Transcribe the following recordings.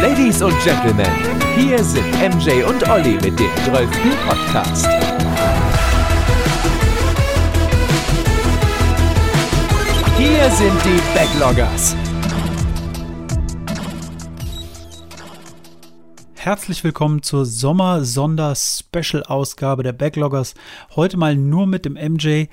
Ladies und Gentlemen, hier sind MJ und Olli mit dem 12. Podcast. Hier sind die Backloggers. Herzlich willkommen zur Sommer-Sonder-Special-Ausgabe der Backloggers. Heute mal nur mit dem MJ.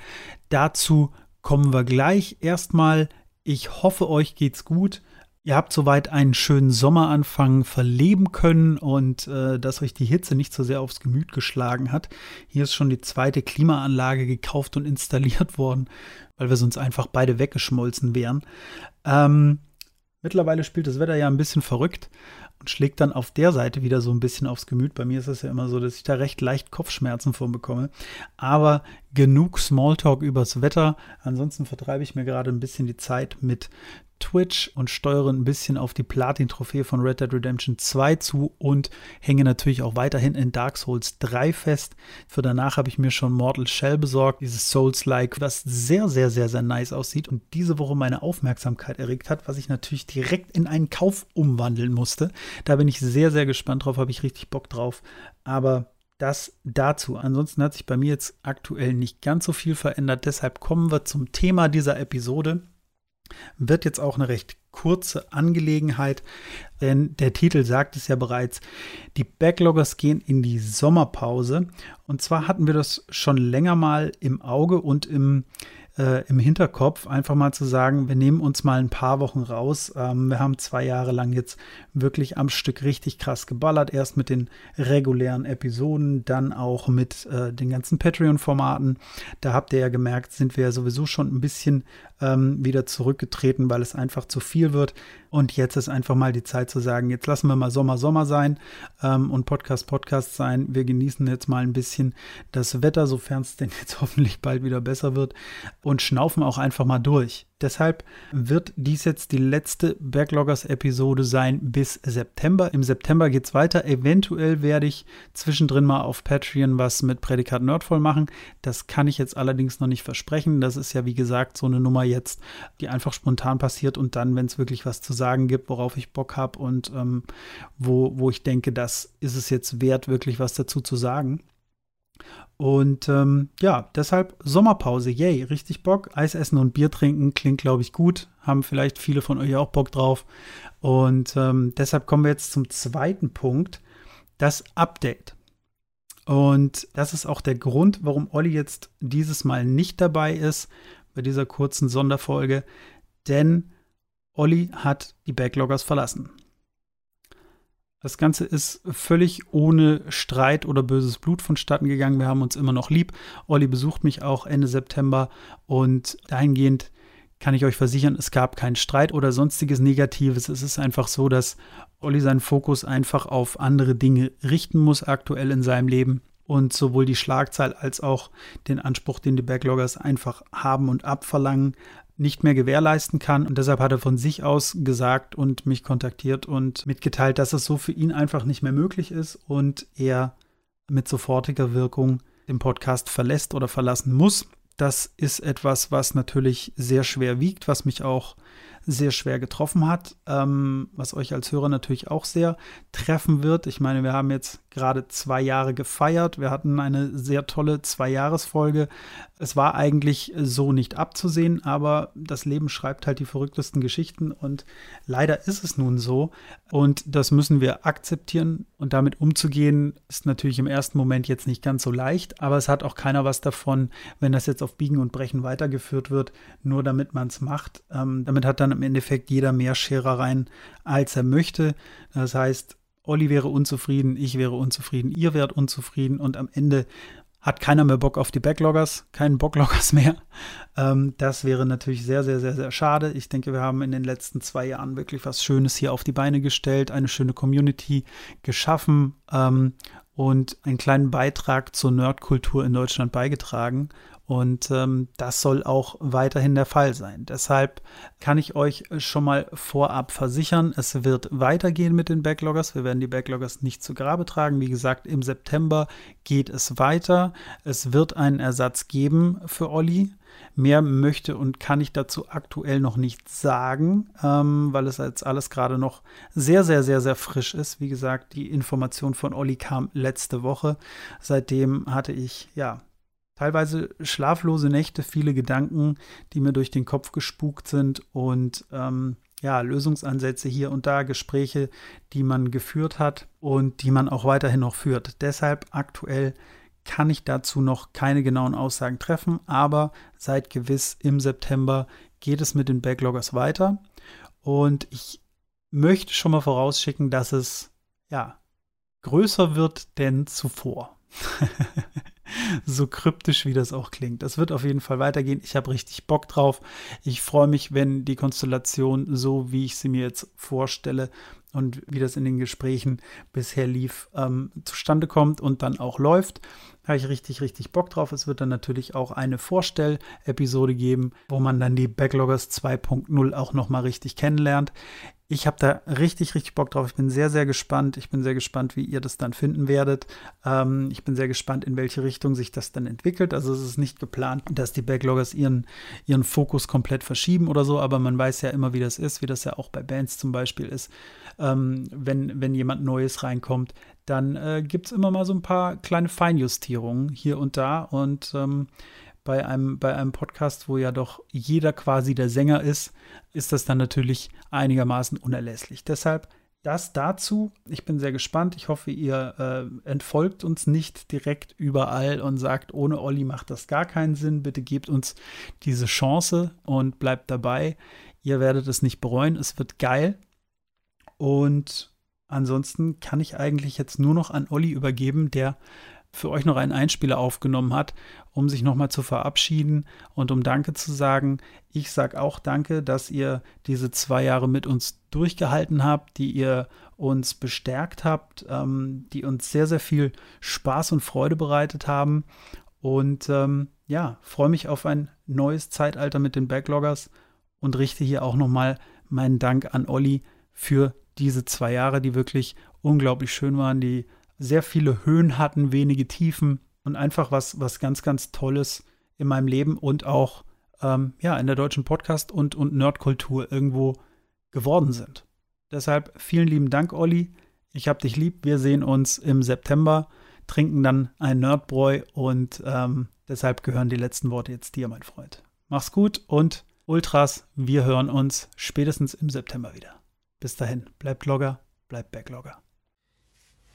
Dazu kommen wir gleich. Erstmal, ich hoffe, euch geht's gut. Ihr habt soweit einen schönen Sommeranfang verleben können und äh, dass euch die Hitze nicht so sehr aufs Gemüt geschlagen hat. Hier ist schon die zweite Klimaanlage gekauft und installiert worden, weil wir sonst einfach beide weggeschmolzen wären. Ähm, mittlerweile spielt das Wetter ja ein bisschen verrückt und schlägt dann auf der Seite wieder so ein bisschen aufs Gemüt. Bei mir ist es ja immer so, dass ich da recht leicht Kopfschmerzen von bekomme. Aber genug Smalltalk übers Wetter. Ansonsten vertreibe ich mir gerade ein bisschen die Zeit mit Twitch und steuere ein bisschen auf die Platin-Trophäe von Red Dead Redemption 2 zu und hänge natürlich auch weiterhin in Dark Souls 3 fest. Für danach habe ich mir schon Mortal Shell besorgt, dieses Souls-like, was sehr, sehr, sehr, sehr nice aussieht und diese Woche meine Aufmerksamkeit erregt hat, was ich natürlich direkt in einen Kauf umwandeln musste. Da bin ich sehr, sehr gespannt drauf, habe ich richtig Bock drauf. Aber das dazu. Ansonsten hat sich bei mir jetzt aktuell nicht ganz so viel verändert. Deshalb kommen wir zum Thema dieser Episode. Wird jetzt auch eine recht kurze Angelegenheit, denn der Titel sagt es ja bereits. Die Backloggers gehen in die Sommerpause. Und zwar hatten wir das schon länger mal im Auge und im äh, im Hinterkopf, einfach mal zu sagen, wir nehmen uns mal ein paar Wochen raus. Ähm, wir haben zwei Jahre lang jetzt wirklich am Stück richtig krass geballert. Erst mit den regulären Episoden, dann auch mit äh, den ganzen Patreon-Formaten. Da habt ihr ja gemerkt, sind wir ja sowieso schon ein bisschen ähm, wieder zurückgetreten, weil es einfach zu viel wird. Und jetzt ist einfach mal die Zeit zu sagen, jetzt lassen wir mal Sommer, Sommer sein ähm, und Podcast, Podcast sein. Wir genießen jetzt mal ein bisschen das Wetter, sofern es denn jetzt hoffentlich bald wieder besser wird und schnaufen auch einfach mal durch. Deshalb wird dies jetzt die letzte Backloggers-Episode sein bis September. Im September geht es weiter. Eventuell werde ich zwischendrin mal auf Patreon was mit Prädikat Nerdvoll machen. Das kann ich jetzt allerdings noch nicht versprechen. Das ist ja, wie gesagt, so eine Nummer jetzt, die einfach spontan passiert und dann, wenn es wirklich was zu sagen gibt, worauf ich Bock habe und ähm, wo, wo ich denke, das ist es jetzt wert, wirklich was dazu zu sagen. Und ähm, ja, deshalb Sommerpause, yay, richtig Bock. Eis essen und Bier trinken klingt, glaube ich, gut. Haben vielleicht viele von euch auch Bock drauf. Und ähm, deshalb kommen wir jetzt zum zweiten Punkt, das Update. Und das ist auch der Grund, warum Olli jetzt dieses Mal nicht dabei ist bei dieser kurzen Sonderfolge. Denn Olli hat die Backloggers verlassen. Das Ganze ist völlig ohne Streit oder böses Blut vonstatten gegangen. Wir haben uns immer noch lieb. Olli besucht mich auch Ende September und dahingehend kann ich euch versichern, es gab keinen Streit oder sonstiges Negatives. Es ist einfach so, dass Olli seinen Fokus einfach auf andere Dinge richten muss aktuell in seinem Leben und sowohl die Schlagzahl als auch den Anspruch, den die Backloggers einfach haben und abverlangen, nicht mehr gewährleisten kann. Und deshalb hat er von sich aus gesagt und mich kontaktiert und mitgeteilt, dass es so für ihn einfach nicht mehr möglich ist und er mit sofortiger Wirkung den Podcast verlässt oder verlassen muss. Das ist etwas, was natürlich sehr schwer wiegt, was mich auch sehr schwer getroffen hat, ähm, was euch als Hörer natürlich auch sehr treffen wird. Ich meine, wir haben jetzt gerade zwei Jahre gefeiert. Wir hatten eine sehr tolle Zwei-Jahres-Folge. Es war eigentlich so nicht abzusehen, aber das Leben schreibt halt die verrücktesten Geschichten und leider ist es nun so. Und das müssen wir akzeptieren und damit umzugehen ist natürlich im ersten Moment jetzt nicht ganz so leicht, aber es hat auch keiner was davon, wenn das jetzt auf Biegen und Brechen weitergeführt wird, nur damit man es macht. Ähm, damit hat dann im Endeffekt jeder mehr Scherereien, als er möchte. Das heißt, Olli wäre unzufrieden, ich wäre unzufrieden, ihr wärt unzufrieden und am Ende hat keiner mehr Bock auf die Backloggers, keinen Bockloggers mehr. Ähm, das wäre natürlich sehr, sehr, sehr, sehr schade. Ich denke, wir haben in den letzten zwei Jahren wirklich was Schönes hier auf die Beine gestellt, eine schöne Community geschaffen ähm, und einen kleinen Beitrag zur Nerdkultur in Deutschland beigetragen. Und ähm, das soll auch weiterhin der Fall sein. Deshalb kann ich euch schon mal vorab versichern, es wird weitergehen mit den Backloggers. Wir werden die Backloggers nicht zu Grabe tragen. Wie gesagt, im September geht es weiter. Es wird einen Ersatz geben für Olli. Mehr möchte und kann ich dazu aktuell noch nicht sagen, ähm, weil es jetzt alles gerade noch sehr, sehr, sehr, sehr frisch ist. Wie gesagt, die Information von Olli kam letzte Woche. Seitdem hatte ich, ja, teilweise schlaflose Nächte, viele Gedanken, die mir durch den Kopf gespukt sind und ähm, ja, Lösungsansätze hier und da, Gespräche, die man geführt hat und die man auch weiterhin noch führt. Deshalb aktuell kann ich dazu noch keine genauen Aussagen treffen, aber seid gewiss, im September geht es mit den Backloggers weiter und ich möchte schon mal vorausschicken, dass es ja größer wird denn zuvor. so kryptisch wie das auch klingt. Das wird auf jeden Fall weitergehen. Ich habe richtig Bock drauf. Ich freue mich, wenn die Konstellation so, wie ich sie mir jetzt vorstelle und wie das in den Gesprächen bisher lief, ähm, zustande kommt und dann auch läuft. Da habe ich richtig, richtig Bock drauf. Es wird dann natürlich auch eine Vorstell-Episode geben, wo man dann die Backloggers 2.0 auch nochmal richtig kennenlernt. Ich habe da richtig, richtig Bock drauf. Ich bin sehr, sehr gespannt. Ich bin sehr gespannt, wie ihr das dann finden werdet. Ähm, ich bin sehr gespannt, in welche Richtung sich das dann entwickelt. Also es ist nicht geplant, dass die Backloggers ihren, ihren Fokus komplett verschieben oder so, aber man weiß ja immer, wie das ist, wie das ja auch bei Bands zum Beispiel ist. Ähm, wenn, wenn jemand Neues reinkommt, dann äh, gibt es immer mal so ein paar kleine Feinjustierungen hier und da. Und ähm, bei einem, bei einem Podcast, wo ja doch jeder quasi der Sänger ist, ist das dann natürlich einigermaßen unerlässlich. Deshalb das dazu. Ich bin sehr gespannt. Ich hoffe, ihr äh, entfolgt uns nicht direkt überall und sagt, ohne Olli macht das gar keinen Sinn. Bitte gebt uns diese Chance und bleibt dabei. Ihr werdet es nicht bereuen. Es wird geil. Und ansonsten kann ich eigentlich jetzt nur noch an Olli übergeben, der für euch noch einen Einspieler aufgenommen hat, um sich nochmal zu verabschieden und um Danke zu sagen. Ich sage auch Danke, dass ihr diese zwei Jahre mit uns durchgehalten habt, die ihr uns bestärkt habt, ähm, die uns sehr, sehr viel Spaß und Freude bereitet haben. Und ähm, ja, freue mich auf ein neues Zeitalter mit den Backloggers und richte hier auch nochmal meinen Dank an Olli für diese zwei Jahre, die wirklich unglaublich schön waren, die sehr viele Höhen hatten, wenige Tiefen und einfach was, was ganz, ganz Tolles in meinem Leben und auch ähm, ja, in der deutschen Podcast- und, und Nerdkultur irgendwo geworden sind. Deshalb vielen lieben Dank, Olli. Ich hab dich lieb. Wir sehen uns im September, trinken dann ein Nerdbräu und ähm, deshalb gehören die letzten Worte jetzt dir, mein Freund. Mach's gut und Ultras, wir hören uns spätestens im September wieder. Bis dahin, bleibt Logger, bleibt Backlogger.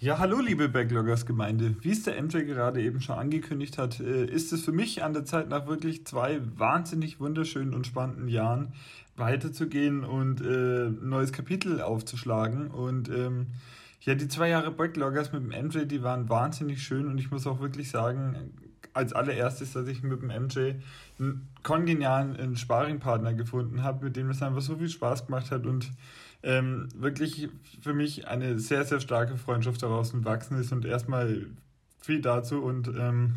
Ja, hallo liebe Backloggers-Gemeinde. Wie es der MJ gerade eben schon angekündigt hat, äh, ist es für mich an der Zeit nach wirklich zwei wahnsinnig wunderschönen und spannenden Jahren weiterzugehen und äh, ein neues Kapitel aufzuschlagen. Und ähm, ja, die zwei Jahre Backloggers mit dem MJ, die waren wahnsinnig schön und ich muss auch wirklich sagen, als allererstes, dass ich mit dem MJ einen kongenialen Sparringpartner gefunden habe, mit dem es einfach so viel Spaß gemacht hat und ähm, wirklich für mich eine sehr, sehr starke Freundschaft daraus entwachsen ist. Und erstmal viel dazu. Und ähm,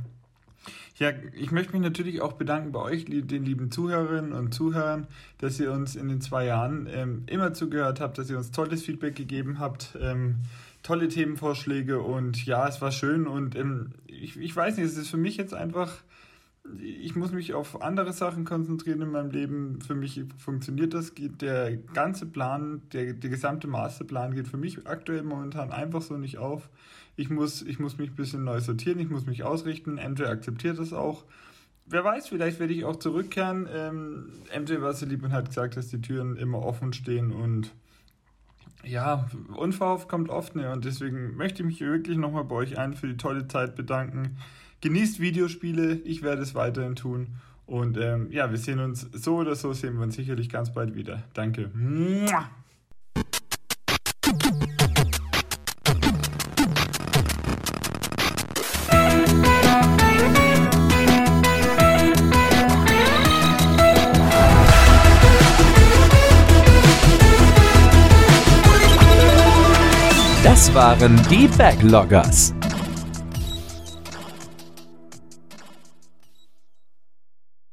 ja, ich möchte mich natürlich auch bedanken bei euch, den lieben Zuhörerinnen und Zuhörern, dass ihr uns in den zwei Jahren ähm, immer zugehört habt, dass ihr uns tolles Feedback gegeben habt, ähm, tolle Themenvorschläge. Und ja, es war schön. Und ähm, ich, ich weiß nicht, es ist für mich jetzt einfach ich muss mich auf andere Sachen konzentrieren in meinem Leben. Für mich funktioniert das. Der ganze Plan, der, der gesamte Masterplan geht für mich aktuell momentan einfach so nicht auf. Ich muss, ich muss mich ein bisschen neu sortieren, ich muss mich ausrichten. MJ akzeptiert das auch. Wer weiß, vielleicht werde ich auch zurückkehren. Ähm, MJ war so lieb und hat gesagt, dass die Türen immer offen stehen und ja, unverhofft kommt oft ne und deswegen möchte ich mich wirklich nochmal bei euch allen für die tolle Zeit bedanken. Genießt Videospiele, ich werde es weiterhin tun. Und ähm, ja, wir sehen uns so oder so, sehen wir uns sicherlich ganz bald wieder. Danke. Das waren die Backloggers